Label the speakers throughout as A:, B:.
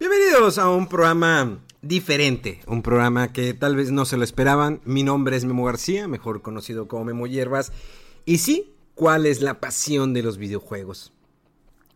A: Bienvenidos a un programa diferente, un programa que tal vez no se lo esperaban. Mi nombre es Memo García, mejor conocido como Memo Hierbas. Y sí, ¿cuál es la pasión de los videojuegos?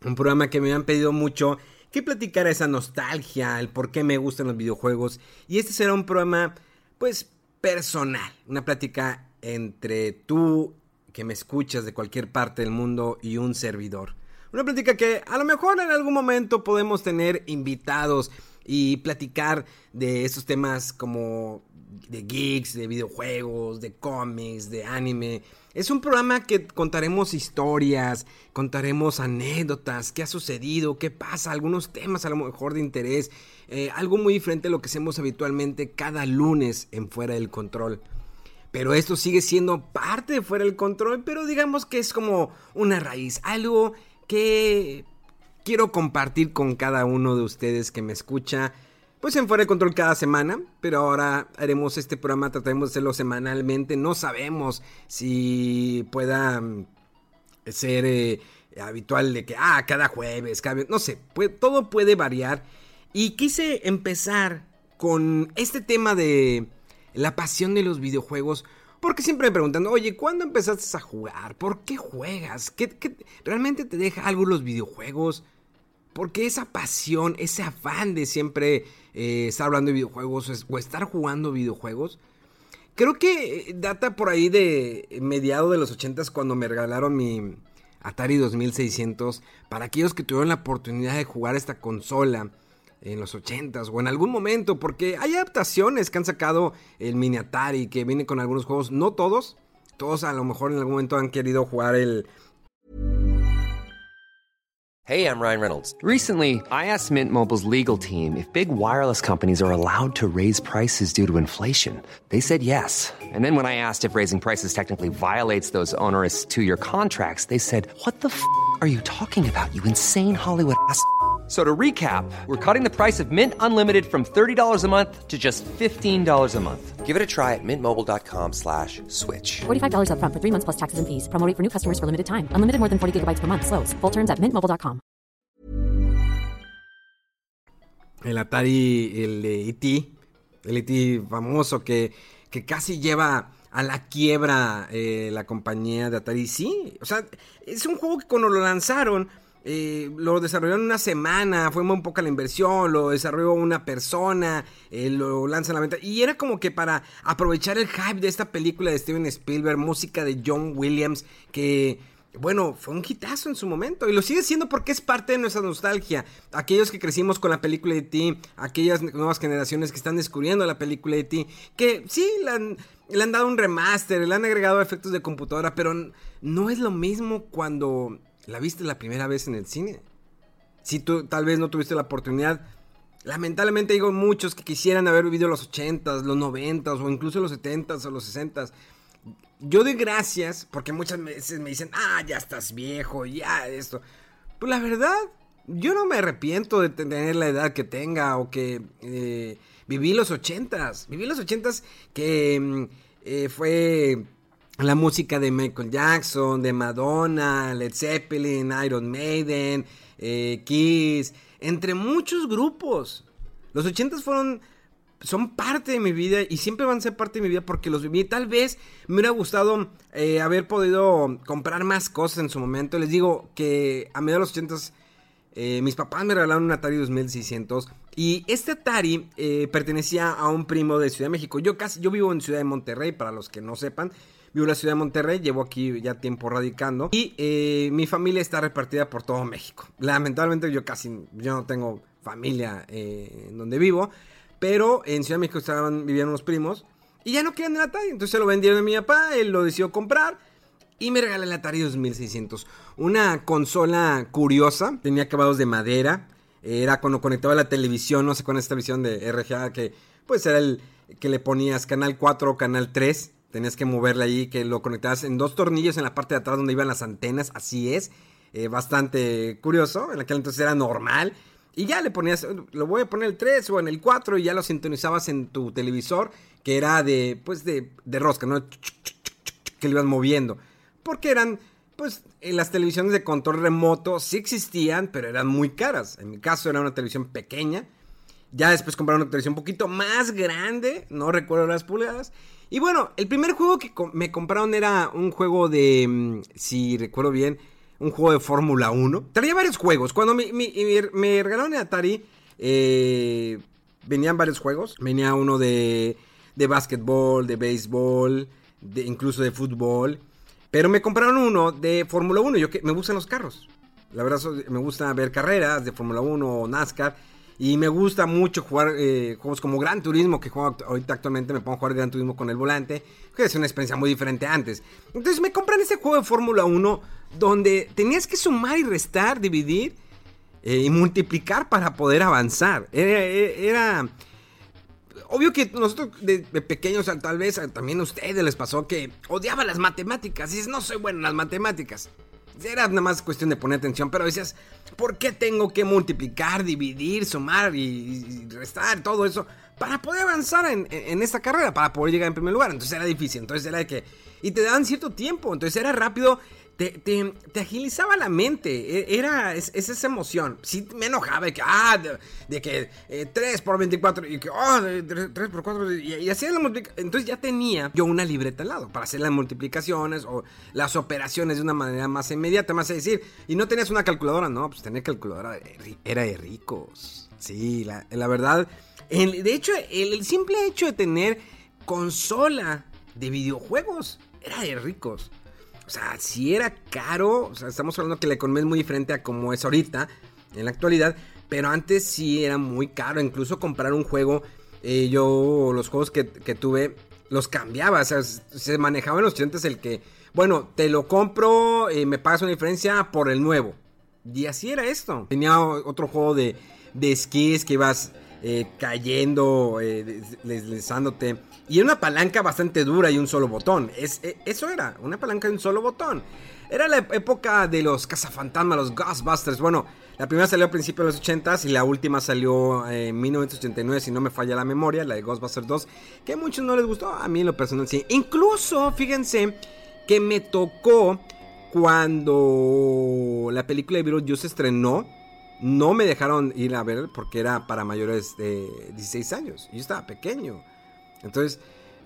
A: Un programa que me han pedido mucho que platicara esa nostalgia, el por qué me gustan los videojuegos. Y este será un programa, pues, personal. Una plática entre tú, que me escuchas de cualquier parte del mundo, y un servidor. Una plática que a lo mejor en algún momento podemos tener invitados y platicar de estos temas como de geeks, de videojuegos, de cómics, de anime. Es un programa que contaremos historias, contaremos anécdotas, qué ha sucedido, qué pasa, algunos temas a lo mejor de interés, eh, algo muy diferente a lo que hacemos habitualmente cada lunes en Fuera del Control. Pero esto sigue siendo parte de Fuera del Control, pero digamos que es como una raíz, algo que quiero compartir con cada uno de ustedes que me escucha. Pues en Fuera de Control cada semana, pero ahora haremos este programa, trataremos de hacerlo semanalmente. No sabemos si pueda mm, ser eh, habitual de que, ah, cada jueves, cada... No sé, todo puede variar. Y quise empezar con este tema de la pasión de los videojuegos porque siempre me preguntan, oye, ¿cuándo empezaste a jugar? ¿Por qué juegas? ¿Qué, realmente te deja algo los videojuegos? ¿Por qué esa pasión, ese afán de siempre eh, estar hablando de videojuegos o estar jugando videojuegos? Creo que eh, data por ahí de mediados de los 80 cuando me regalaron mi Atari 2600 para aquellos que tuvieron la oportunidad de jugar esta consola en los 80s o en algún momento, porque hay adaptaciones que han sacado el mini Atari que viene con algunos juegos, no todos, todos a lo mejor en algún momento han querido jugar el
B: Hey, I'm Ryan Reynolds. Recently, I asked Mint Mobile's legal team if big wireless companies are allowed to raise prices due to inflation. They said yes. And then when I asked if raising prices technically violates those onerous 2-year contracts, they said, "What the f*** are you talking about? You insane Hollywood ass." So to recap, we're cutting the price of Mint Unlimited from $30 a month to just $15 a month. Give it a try at mintmobile.com slash switch.
C: $45 up front for three months plus taxes and fees. Promo for new customers for limited time. Unlimited more than 40 gigabytes per month. Slows. Full terms at mintmobile.com.
A: El Atari, el de E.T., el E.T. famoso que, que casi lleva a la quiebra eh, la compañía de Atari. Sí, o sea, es un juego que cuando lo lanzaron eh, lo desarrolló en una semana, fue muy poca la inversión, lo desarrolló una persona, eh, lo lanza a la venta. Y era como que para aprovechar el hype de esta película de Steven Spielberg, música de John Williams, que bueno, fue un hitazo en su momento y lo sigue siendo porque es parte de nuestra nostalgia. Aquellos que crecimos con la película de Ti, aquellas nuevas generaciones que están descubriendo la película de Ti, que sí, han, le han dado un remaster, le han agregado efectos de computadora, pero no es lo mismo cuando la viste la primera vez en el cine. Si tú tal vez no tuviste la oportunidad, lamentablemente digo muchos que quisieran haber vivido los 80s, los 90s o incluso los 70s o los 60s. Yo doy gracias porque muchas veces me dicen, ah, ya estás viejo, ya esto. Pues la verdad, yo no me arrepiento de tener la edad que tenga o que eh, viví los 80s. Viví los 80s que mm, eh, fue la música de Michael Jackson, de Madonna, Led Zeppelin, Iron Maiden, eh, Kiss, entre muchos grupos. Los ochentas fueron, son parte de mi vida y siempre van a ser parte de mi vida porque los viví. Tal vez me hubiera gustado eh, haber podido comprar más cosas en su momento. Les digo que a mediados de los ochentas eh, mis papás me regalaron un Atari 2600 y este Atari pertenecía a un primo de Ciudad de México. Yo casi, yo vivo en Ciudad de Monterrey, para los que no sepan. Vivo en la ciudad de Monterrey, llevo aquí ya tiempo radicando. Y eh, mi familia está repartida por todo México. Lamentablemente yo casi, yo no tengo familia eh, en donde vivo. pero en Ciudad de México estaban, vivían unos primos y ya no querían el Atari. Entonces se lo vendieron a mi papá, él lo decidió comprar y me regaló el Atari 2600. Una consola curiosa, tenía acabados de madera, era cuando conectaba la televisión, no sé, con esta visión de RGA que pues era el que le ponías canal 4 o canal 3. Tenías que moverle ahí, que lo conectabas en dos tornillos en la parte de atrás donde iban las antenas, así es. Eh, bastante curioso, en aquel entonces era normal. Y ya le ponías, lo voy a poner el 3 o en el 4 y ya lo sintonizabas en tu televisor, que era de, pues de, de rosca, ¿no? Que lo ibas moviendo. Porque eran, pues, las televisiones de control remoto sí existían, pero eran muy caras. En mi caso era una televisión pequeña. Ya después compraron una televisión un poquito más grande, no recuerdo las pulgadas. Y bueno, el primer juego que me compraron era un juego de, mm, si recuerdo bien, un juego de Fórmula 1. Traía varios juegos. Cuando me, regalaron el Atari, eh, venían varios juegos. Venía uno de, de básquetbol, de béisbol, de, incluso de fútbol. Pero me compraron uno de Fórmula 1. Yo que me gustan los carros. La verdad, me gusta ver carreras de Fórmula 1 o NASCAR. Y me gusta mucho jugar eh, juegos como Gran Turismo, que juego ahorita actualmente me pongo a jugar Gran Turismo con el volante, que es una experiencia muy diferente antes. Entonces me compran ese juego de Fórmula 1 donde tenías que sumar y restar, dividir eh, y multiplicar para poder avanzar. Era, obvio que nosotros de, pequeños, tal vez también a ustedes les pasó que odiaban las matemáticas. Y dices, no soy bueno en las matemáticas. Era nada más cuestión de poner atención, pero decías, ¿por qué tengo que multiplicar, dividir, sumar y, restar, todo eso? Para poder avanzar en, en, esta carrera, para poder llegar en primer lugar. Entonces era difícil, entonces era de que... Y te daban cierto tiempo, entonces era rápido te, agilizaba la mente. E, era es, esa emoción. Sí me enojaba de que, ah, de, que 3 eh, por 24 y que, oh, 3 por 4 y, hacía la multiplicación. Entonces ya tenía yo una libreta al lado para hacer las multiplicaciones o las operaciones de una manera más inmediata, más a decir. Y no tenías una calculadora, no, pues tener calculadora era de ricos. Sí, la, la verdad. de hecho, el simple hecho de tener consola de videojuegos era de ricos. O sea, si era caro, o sea, estamos hablando que la economía es muy diferente a como es ahorita, en la actualidad, pero antes sí era muy caro, incluso comprar un juego, eh, yo los juegos que, tuve los cambiaba, o sea, se manejaba en los 80 el que, bueno, te lo compro, y me pagas una diferencia por el nuevo. Y así era esto. Tenía otro juego de, de esquís que ibas eh, cayendo, eh, deslizándote. Y una palanca bastante dura y un solo botón. Es, e, eso era, una palanca y un solo botón. Era la época de los cazafantasmas, los Ghostbusters. Bueno, la primera salió a principios de los 80s y la última salió en 1989, si no me falla la memoria, la de Ghostbusters 2, que a muchos no les gustó, a mí en lo personal sí. Incluso, fíjense que me tocó cuando la película de Beetlejuice se estrenó. No me dejaron ir a ver porque era para mayores de 16 años. Yo estaba pequeño. Entonces,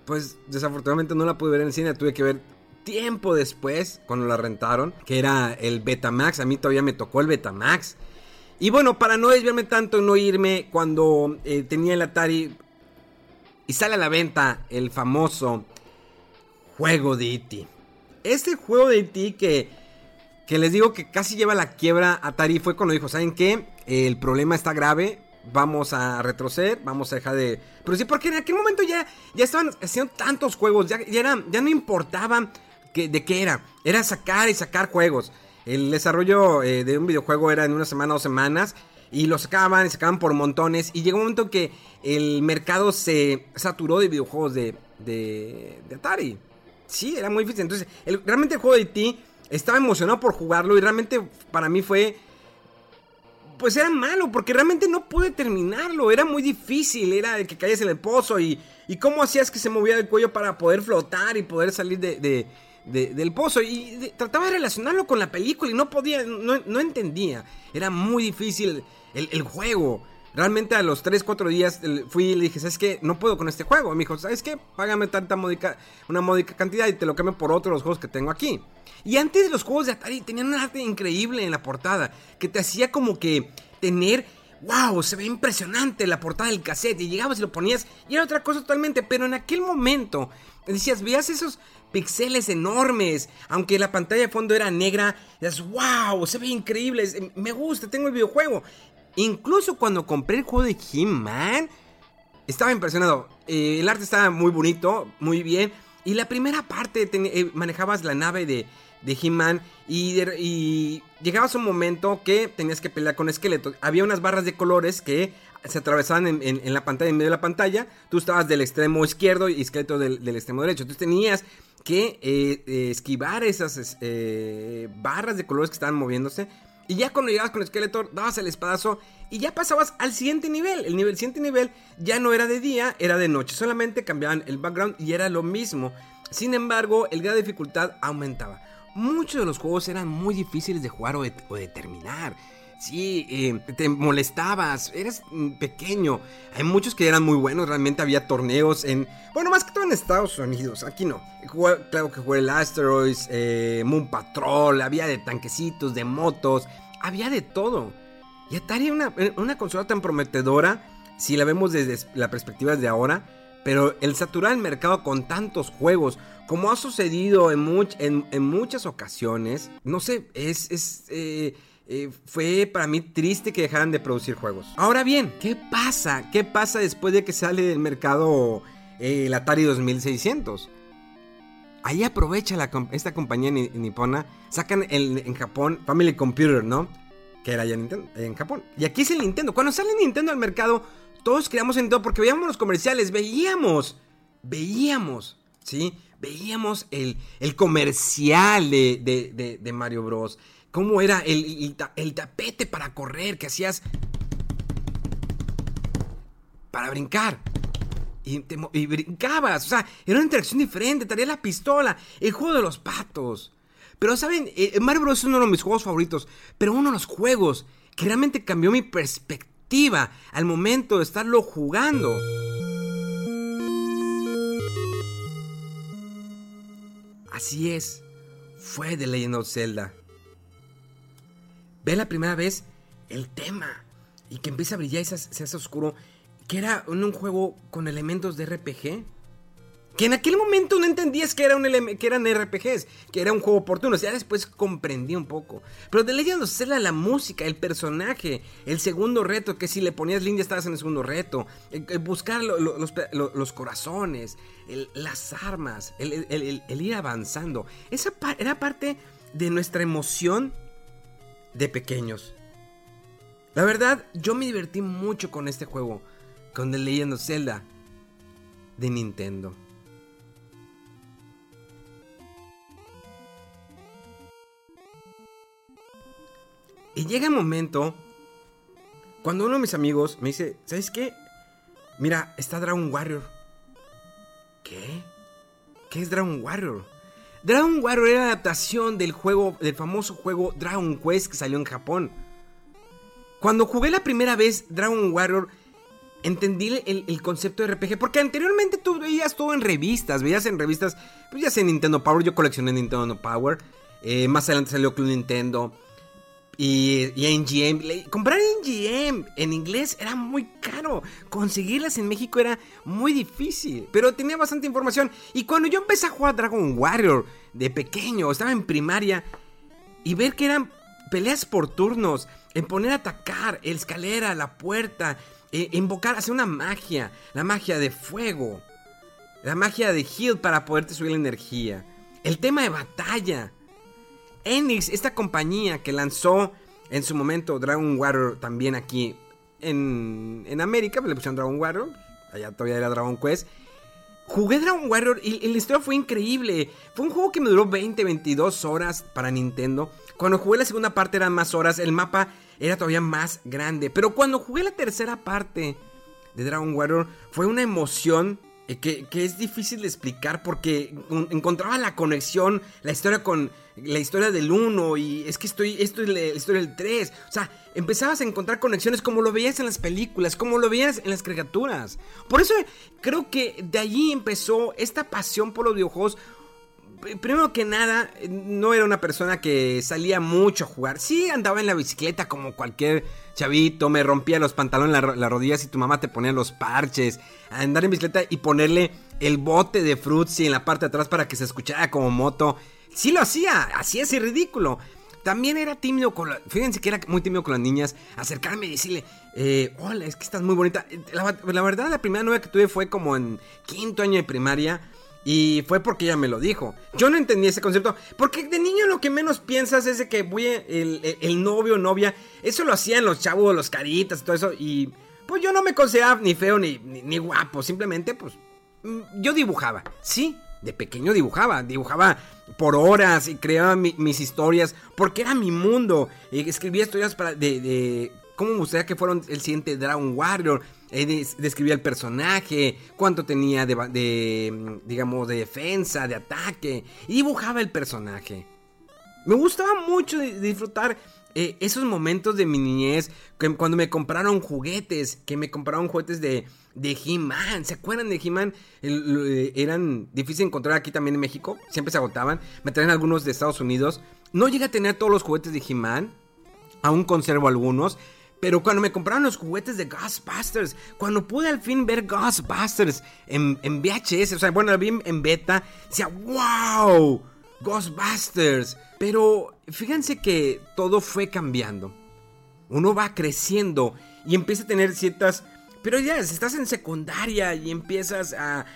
A: pues desafortunadamente no la pude ver en el cine, tuve que ver tiempo después, cuando la rentaron, que era el Betamax, a mí todavía me tocó el Betamax. Y bueno, para no desviarme tanto, no irme, cuando eh, tenía el Atari y sale a la venta el famoso juego de E.T. Este juego de E.T. que, que les digo que casi lleva la quiebra Atari fue cuando dijo, ¿saben qué? El problema está grave, vamos a retroceder, vamos a dejar de... Pero sí, porque en aquel momento ya, ya estaban haciendo tantos juegos, ya, ya, no importaba que, de qué era, era sacar y sacar juegos. El desarrollo eh, de un videojuego era en una semana o semanas y lo sacaban y sacaban por montones y llegó un momento que el mercado se saturó de videojuegos de, de, Atari. Sí, era muy difícil. Entonces, realmente el juego de ti estaba emocionado por jugarlo y realmente para mí fue pues era malo, porque realmente no pude terminarlo, era muy difícil, era el que caías en el pozo y, y cómo hacías que se moviera el cuello para poder flotar y poder salir de, del pozo. Y trataba de relacionarlo con la película y no podía, no, entendía, era muy difícil el, juego. Realmente a los 3, 4 días fui y le dije, ¿sabes qué? No puedo con este juego. Me dijo, ¿sabes qué? Págame tanta módica, una módica cantidad y te lo cambio por otros juegos que tengo aquí. Y antes de los juegos de Atari tenían un arte increíble en la portada, que te hacía como que tener, wow, se ve impresionante la portada del cassette, y llegabas y lo ponías, y era otra cosa totalmente, pero en aquel momento, decías, veías esos pixeles enormes, aunque la pantalla de fondo era negra, decías, wow, se ve increíble, me gusta, tengo el videojuego. Incluso cuando compré el juego de He-Man, estaba impresionado. Eh, el arte estaba muy bonito, muy bien. Y la primera parte eh, manejabas la nave de, de He-Man y, llegabas a un momento que tenías que pelear con esqueletos. Había unas barras de colores que se atravesaban en, la pantalla, en medio de la pantalla. Tú estabas del extremo izquierdo y esqueleto del, extremo derecho. Entonces tenías que eh, esquivar esas barras de colores que estaban moviéndose. Y ya cuando llegabas con Skeletor, dabas el espadazo y ya pasabas al siguiente nivel. El nivel, siguiente nivel ya no era de día, era de noche. Solamente cambiaban el background y era lo mismo. Sin embargo, el grado de dificultad aumentaba. Muchos de los juegos eran muy difíciles de jugar o de terminar. Sí, eh, te molestabas, eres mm, pequeño. Hay muchos que eran muy buenos, realmente había torneos en... Bueno, más que todo en Estados Unidos, aquí no. claro que jugué el Asteroids, eh, Moon Patrol, había de tanquecitos, de motos, había de todo. Y Atari una, eh, una consola tan prometedora, si la vemos desde la perspectiva de ahora, pero el saturar el mercado con tantos juegos, como ha sucedido en, en, muchas ocasiones, no sé, es... fue para mí triste que dejaran de producir juegos. Ahora bien, ¿qué pasa? ¿Qué pasa después de que sale del mercado eh, el Atari 2600? Ahí aprovecha esta compañía nipona, sacan en Japón Family Computer, ¿no? Que era ya en Japón. Y aquí es el Nintendo. Cuando sale Nintendo al mercado, todos creamos en Nintendo porque veíamos los comerciales, veíamos, veíamos, ¿sí? Veíamos el, el comercial de, de Mario Bros cómo era el, tapete para correr que hacías para brincar. Y, brincabas, o sea, era una interacción diferente, traía la pistola, el juego de los patos. Pero, ¿saben? Eh, Mario Bros. es uno de mis juegos favoritos, pero uno de los juegos que realmente cambió mi perspectiva al momento de estarlo jugando. Así es, fue The Legend of Zelda ve la primera vez el tema y que empieza a brillar y se, hace oscuro, que era un, juego con elementos de RPG. Que en aquel momento no entendías que, era un que eran RPGs, que era un juego oportuno. Ya después comprendí un poco. Pero de Legend of Zelda, la música, el personaje, el segundo reto, que si le ponías link ya estabas en el segundo reto. buscar los, corazones, las armas, el, ir avanzando. Esa era parte de nuestra emoción de pequeños. La verdad, yo me divertí mucho con este juego, con The Legend of Zelda de Nintendo. Y llega el momento cuando uno de mis amigos me dice, ¿sabes qué? Mira, está Dragon Warrior. ¿Qué? ¿Qué es Dragon Warrior? Dragon Warrior era la adaptación del juego, del famoso juego Dragon Quest que salió en Japón. Cuando jugué la primera vez Dragon Warrior, entendí el, concepto de RPG. Porque anteriormente tú veías todo en revistas, veías en revistas, pues ya sé Nintendo Power, yo coleccioné Nintendo Power. Eh, más adelante salió Club Nintendo. Y, y NGM, comprar NGM en inglés era muy caro. Conseguirlas en México era muy difícil. Pero tenía bastante información. Y cuando yo empecé a jugar Dragon Warrior de pequeño, estaba en primaria, y ver que eran peleas por turnos, en poner a atacar, escalera, la puerta, eh, invocar, hacer una magia, la magia de fuego, la magia de heal para poderte subir la energía, el tema de batalla Enix, esta compañía que lanzó en su momento Dragon Warrior también aquí en, en América, pues le pusieron Dragon Warrior, allá todavía era Dragon Quest. Jugué Dragon Warrior y, la historia fue increíble. Fue un juego que me duró 20, 22 horas para Nintendo. Cuando jugué la segunda parte eran más horas, el mapa era todavía más grande. Pero cuando jugué la tercera parte de Dragon Warrior fue una emoción que, que, es difícil de explicar porque encontraba la conexión, la historia con la historia del 1 y es que estoy, esto es la historia del 3. O sea, empezabas a encontrar conexiones como lo veías en las películas, como lo veías en las criaturas. Por eso creo que de allí empezó esta pasión por los videojuegos primero que nada, no era una persona que salía mucho a jugar. Sí, andaba en la bicicleta como cualquier chavito, me rompía los pantalones, las rodillas y tu mamá te ponía los parches. andar en bicicleta y ponerle el bote de Fruitsy en la parte de atrás para que se escuchara como moto. Sí lo hacía, así es ridículo. También era tímido con la, Fíjense que era muy tímido con las niñas. Acercarme y decirle, eh, hola, es que estás muy bonita. La, la, verdad, la primera novia que tuve fue como en quinto año de primaria. Y fue porque ella me lo dijo. Yo no entendí ese concepto. Porque de niño lo que menos piensas es de que voy el, novio o novia. Eso lo hacían los chavos, los caritas y todo eso. Y pues yo no me consideraba ni feo ni, ni, guapo. Simplemente, pues, mm, yo dibujaba. Sí, de pequeño dibujaba. Dibujaba por horas y creaba mis historias. Porque era mi mundo. Escribía historias para, de, de cómo me gustaría que fueran el siguiente Dragon Warrior. Eh, describía el personaje, cuánto tenía de, digamos, de defensa, de ataque, y dibujaba el personaje. Me gustaba mucho disfrutar eh, esos momentos de mi niñez, cuando me compraron juguetes, que me compraron juguetes de, de He-Man. ¿Se acuerdan de He-Man? Eh, eran difíciles de encontrar aquí también en México, siempre se agotaban. Me traen algunos de Estados Unidos. No llegué a tener todos los juguetes de He-Man, aún conservo algunos. Pero cuando me compraron los juguetes de Ghostbusters, cuando pude al fin ver Ghostbusters en, en VHS, o sea, bueno, vi en beta, decía, wow, Ghostbusters. Pero fíjense que todo fue cambiando. Uno va creciendo y empieza a tener ciertas pero ya, si estás en secundaria y empiezas a,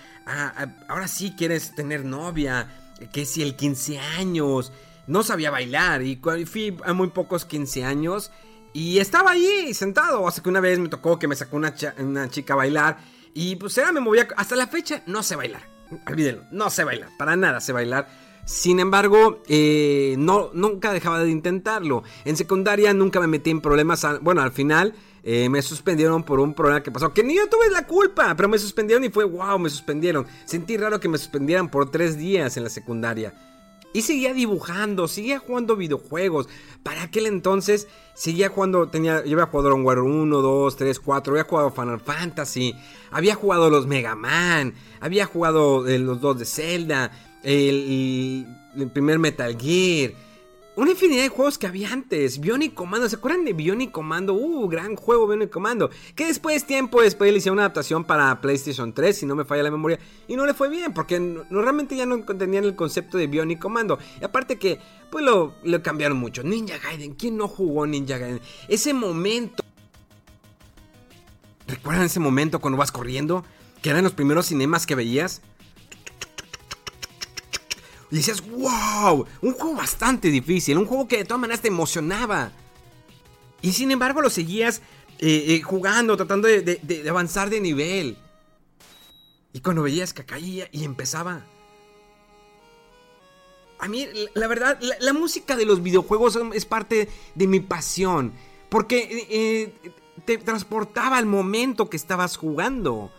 A: Ahora sí quieres tener novia, que si el 15 años, no sabía bailar y fui a muy pocos 15 años y estaba ahí sentado, hasta que una vez me tocó que me sacó una, una chica a bailar. Y pues era, me movía. Hasta la fecha no sé bailar. Olvídenlo, no sé bailar. Para nada sé bailar. Sin embargo, eh, no, nunca dejaba de intentarlo. En secundaria nunca me metí en problemas. Bueno, al final eh, me suspendieron por un problema que pasó. Que ni yo tuve la culpa, pero me suspendieron y fue wow, me suspendieron. Sentí raro que me suspendieran por tres días en la secundaria. Y seguía dibujando, seguía jugando videojuegos. Para aquel entonces seguía jugando, tenía, yo había jugado Dragon War 1, 2, 3, 4, había jugado Final Fantasy, había jugado los Mega Man, había jugado eh, los dos de Zelda, el, el primer Metal Gear una infinidad de juegos que había antes. Bionic Commando, ¿se acuerdan de Bionic Commando? Uh, gran juego Bionic Commando. Que después, tiempo después, le hicieron una adaptación para PlayStation 3, si no me falla la memoria. Y no le fue bien, porque no, realmente ya no entendían el concepto de Bionic Commando. Y aparte que, pues lo, lo cambiaron mucho. Ninja Gaiden, ¿quién no jugó Ninja Gaiden? Ese momento. ¿Recuerdan ese momento cuando vas corriendo? Que eran los primeros cinemas que veías. Y decías, wow, un juego bastante difícil, un juego que de todas maneras te emocionaba. Y sin embargo lo seguías eh, eh, jugando, tratando de, avanzar de nivel. Y cuando veías que caía y empezaba... A mí, la, verdad, la, música de los videojuegos es parte de mi pasión. Porque eh, te transportaba al momento que estabas jugando.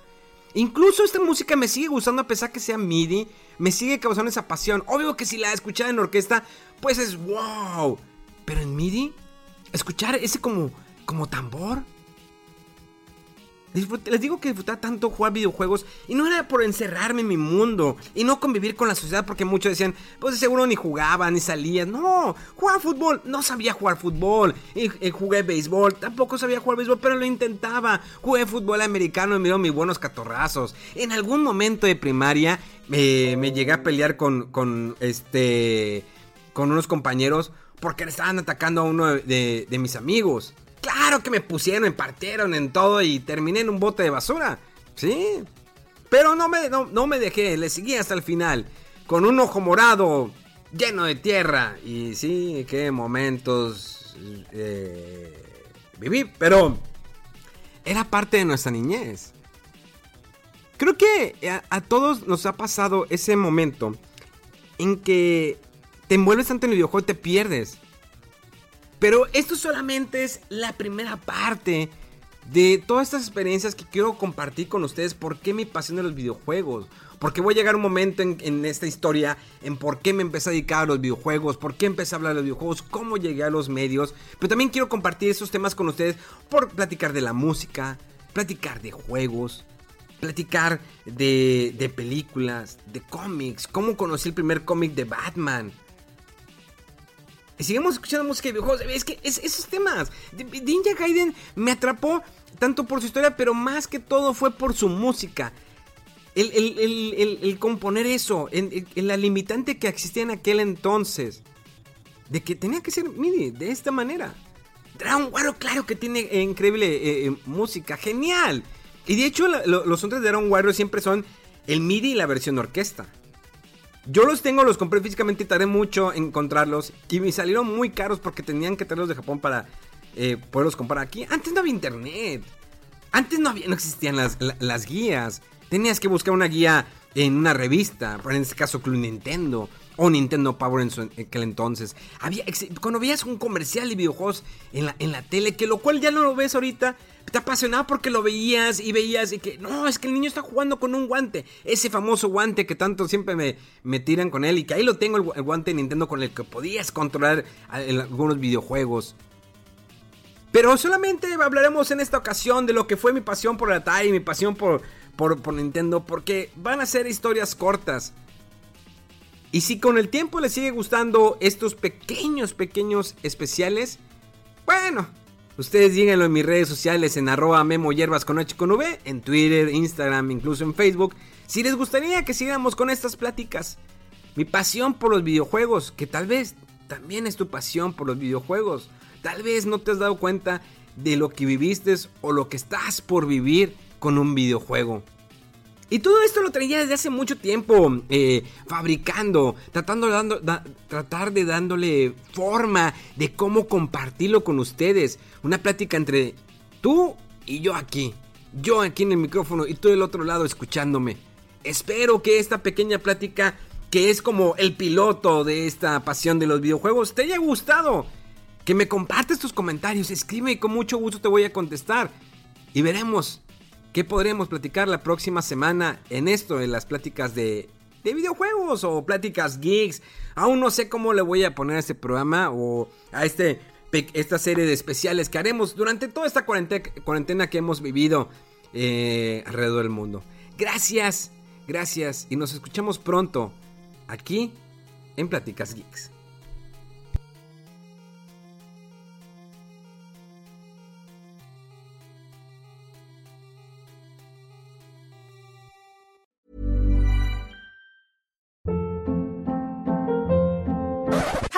A: Incluso esta música me sigue gustando a pesar que sea MIDI. Me sigue causando esa pasión. Obvio que si la escuchara en orquesta, pues es wow. Pero en MIDI, escuchar ese como, como tambor les digo que disfrutaba tanto jugar videojuegos y no era por encerrarme en mi mundo y no convivir con la sociedad porque muchos decían, pues seguro ni jugaba ni salía. No, jugaba fútbol, no sabía jugar fútbol. Y, jugué béisbol, tampoco sabía jugar béisbol, pero lo intentaba. Jugué fútbol americano y me mis buenos catorrazos. En algún momento de primaria eh, me llegué a pelear con, con, este, con unos compañeros porque le estaban atacando a uno de mis amigos. Claro que me pusieron, me partieron en todo y terminé en un bote de basura. Sí. Pero no me, no, me dejé, le seguí hasta el final. Con un ojo morado lleno de tierra. Y sí, qué momentos eh, viví. Pero era parte de nuestra niñez. Creo que a, todos nos ha pasado ese momento en que te envuelves tanto en el videojuego y te pierdes. Pero esto solamente es la primera parte de todas estas experiencias que quiero compartir con ustedes. ¿Por qué mi pasión de los videojuegos? Porque voy a llegar un momento en, esta historia en por qué me empecé a dedicar a los videojuegos, por qué empecé a hablar de los videojuegos, cómo llegué a los medios. Pero también quiero compartir esos temas con ustedes por platicar de la música, platicar de juegos, platicar de, de películas, de cómics, cómo conocí el primer cómic de Batman y seguimos escuchando música de videojuegos. Es que esos temas. Ninja Gaiden me atrapó tanto por su historia, pero más que todo fue por su música. El, componer eso, en, la limitante que existía en aquel entonces. de que tenía que ser MIDI de esta manera. Dragon Warrior, claro que tiene eh, increíble eh, eh, música, genial. Y de hecho, los soundtracks de Dragon Warrior siempre son el MIDI y la versión orquesta. Yo los tengo, los compré físicamente y tardé mucho en encontrarlos. Y me salieron muy caros porque tenían que traerlos de Japón para poderlos comprar aquí. Antes no había internet. Antes no, había, no existían las, las guías. Tenías que buscar una guía en una revista, en este caso Club Nintendo o Nintendo Power en, su, aquel entonces. Había, cuando veías un comercial de videojuegos en la, en la tele, que lo cual ya no lo ves ahorita, te apasionaba porque lo veías y veías y que no, es que el niño está jugando con un guante, ese famoso guante que tanto siempre me, me tiran con él y que ahí lo tengo, el, guante de Nintendo con el que podías controlar algunos videojuegos. Pero solamente hablaremos en esta ocasión de lo que fue mi pasión por Atari, mi pasión por, por, por Nintendo, porque van a ser historias cortas. Y si con el tiempo les sigue gustando estos pequeños, pequeños especiales, bueno, ustedes díganlo en mis redes sociales en arroba memo con V, en Twitter, Instagram, incluso en Facebook, si les gustaría que sigamos con estas pláticas. Mi pasión por los videojuegos, que tal vez también es tu pasión por los videojuegos. Tal vez no te has dado cuenta de lo que viviste o lo que estás por vivir con un videojuego. Y todo esto lo traía desde hace mucho tiempo eh, fabricando, tratando tratar de dándole forma de cómo compartirlo con ustedes. Una plática entre tú y yo aquí. Yo aquí en el micrófono y tú del otro lado escuchándome. Espero que esta pequeña plática, que es como el piloto de esta pasión de los videojuegos, te haya gustado. Que me compartes tus comentarios, escribe y con mucho gusto te voy a contestar. Y veremos ¿Qué podremos platicar la próxima semana en esto, en las pláticas de, videojuegos o pláticas geeks? Aún no sé cómo le voy a poner a este programa o a este, esta serie de especiales que haremos durante toda esta cuarentena, que hemos vivido eh, alrededor del mundo. Gracias, gracias y nos escuchamos pronto aquí en Pláticas Geeks.